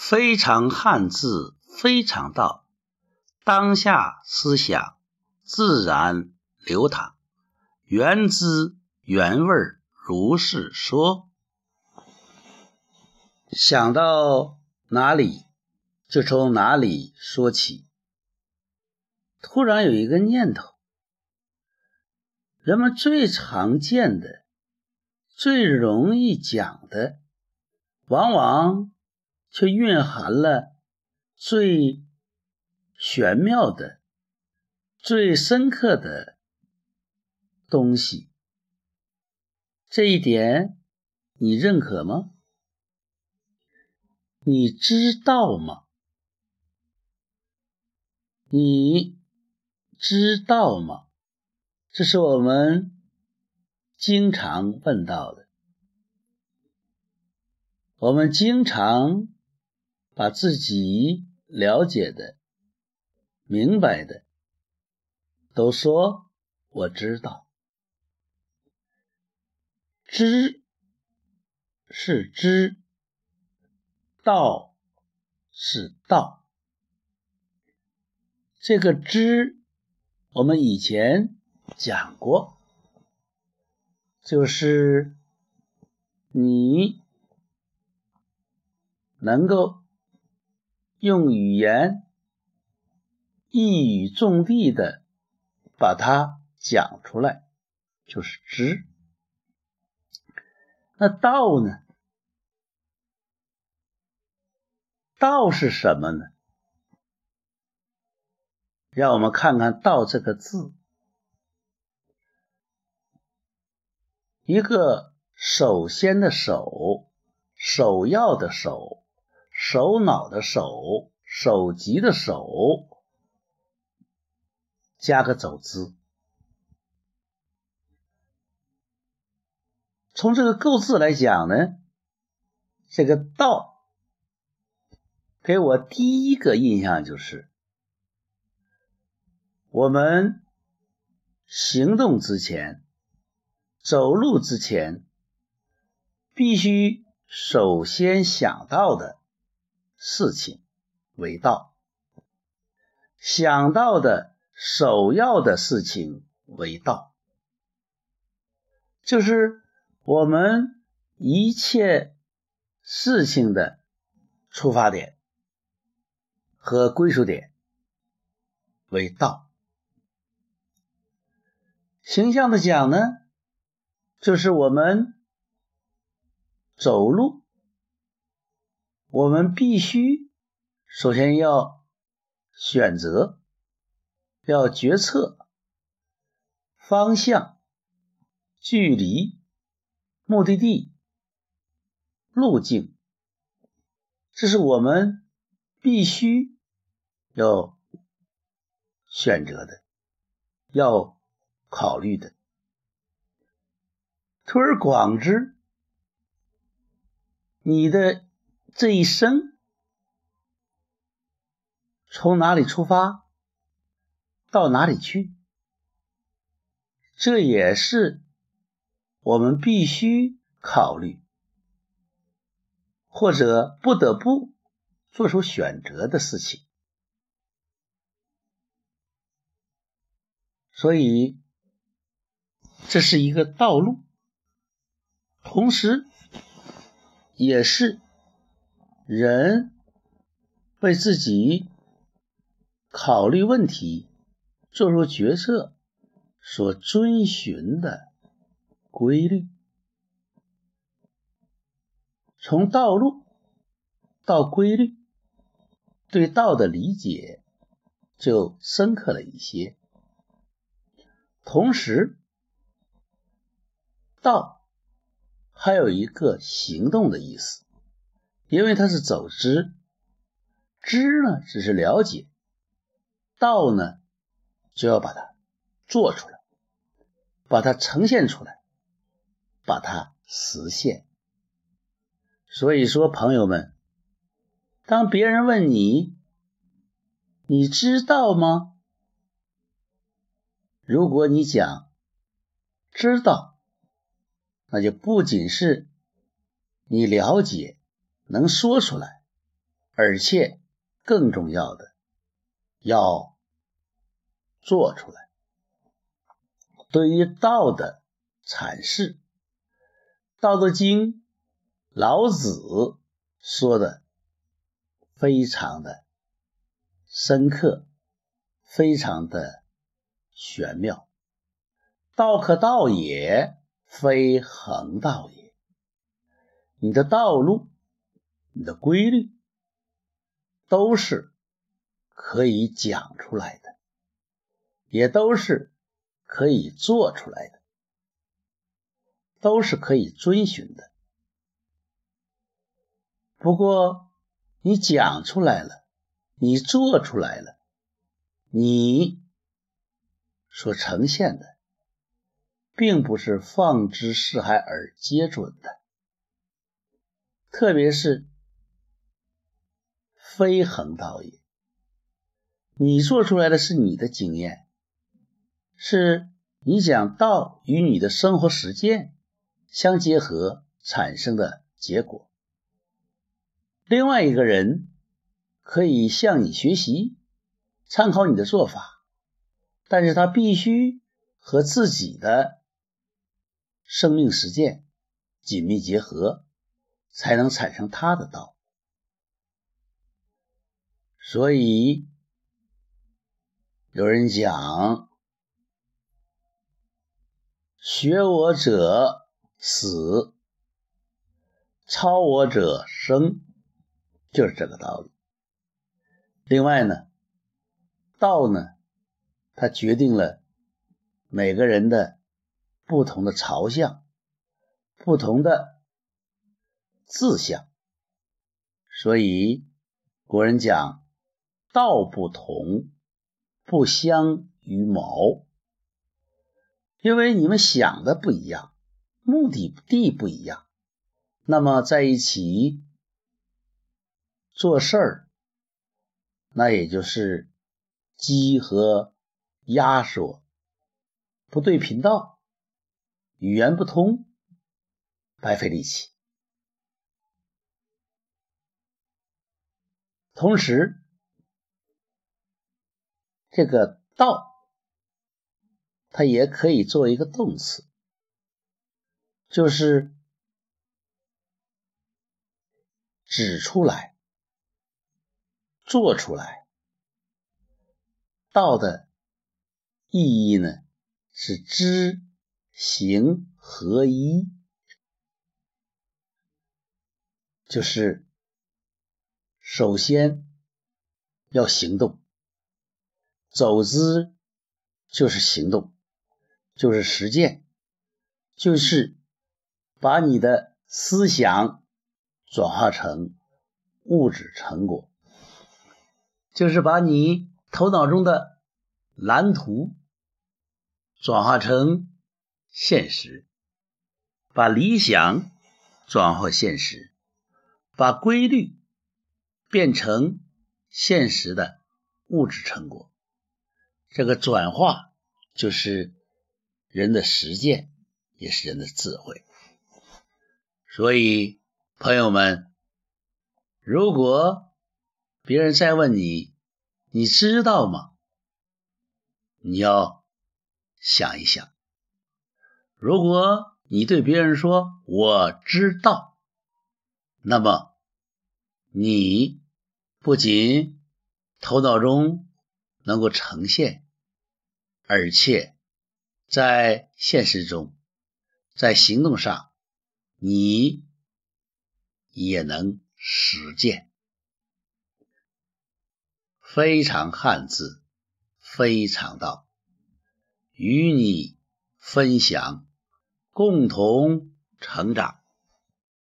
非常汉字，非常道。当下思想自然流淌，原汁原味如是说。想到哪里，就从哪里说起。突然有一个念头：人们最常见的、最容易讲的，往往……却蕴含了最玄妙的、最深刻的东西。这一点你认可吗？你知道吗？你知道吗？这是我们经常问到的，我们经常。把自己了解的、明白的，都说我知道。知是知，道是道。这个知，我们以前讲过，就是你能够。用语言一语中的的把它讲出来，就是知。那道呢？道是什么呢？让我们看看“道”这个字，一个首先的“首”，首要的“首”。首脑的首，首级的首，加个走字。从这个构字来讲呢，这个道给我第一个印象就是，我们行动之前，走路之前，必须首先想到的。事情为道，想到的首要的事情为道，就是我们一切事情的出发点和归属点为道。形象的讲呢，就是我们走路。我们必须首先要选择，要决策方向、距离、目的地、路径，这是我们必须要选择的、要考虑的。推而广之，你的。这一生从哪里出发，到哪里去，这也是我们必须考虑或者不得不做出选择的事情。所以，这是一个道路，同时也是。人为自己考虑问题、做出决策所遵循的规律，从道路到规律，对道的理解就深刻了一些。同时，道还有一个行动的意思。因为它是走知，知呢只是了解，道呢就要把它做出来，把它呈现出来，把它实现。所以说，朋友们，当别人问你，你知道吗？如果你讲知道，那就不仅是你了解。能说出来，而且更重要的要做出来。对于道的阐释，《道德经》老子说的非常的深刻，非常的玄妙。道可道也，非恒道也。你的道路，你的规律，都是可以讲出来的，也都是。可以做出来的，都是可以遵循的。不过，你讲出来了，你做出来了，你所呈现的，并不是放之四海而皆准的，特别是非恒道也。你做出来的是你的经验。是你讲道与你的生活实践相结合产生的结果。另外一个人可以向你学习，参考你的做法，但是他必须和自己的生命实践紧密结合，才能产生他的道。所以有人讲。学我者死，超我者生，就是这个道理。另外呢，道呢，它决定了每个人的不同的朝向、不同的志向，所以古人讲道不同，不相与谋。因为你们想的不一样，目的地不一样，那么在一起做事儿，那也就是鸡和鸭说不对频道，语言不通，白费力气。同时，这个道。它也可以做一个动词，就是指出来、做出来。道的意义呢，是知行合一，就是首先要行动，走之就是行动。就是实践，就是把你的思想转化成物质成果，就是把你头脑中的蓝图转化成现实，把理想转化现实，把规律变成现实的物质成果。这个转化就是。人的实践也是人的智慧，所以朋友们，如果别人再问你，你知道吗？你要想一想。如果你对别人说我知道，那么你不仅头脑中能够呈现，而且。在现实中，在行动上，你也能实践。非常汉字，非常道，与你分享，共同成长。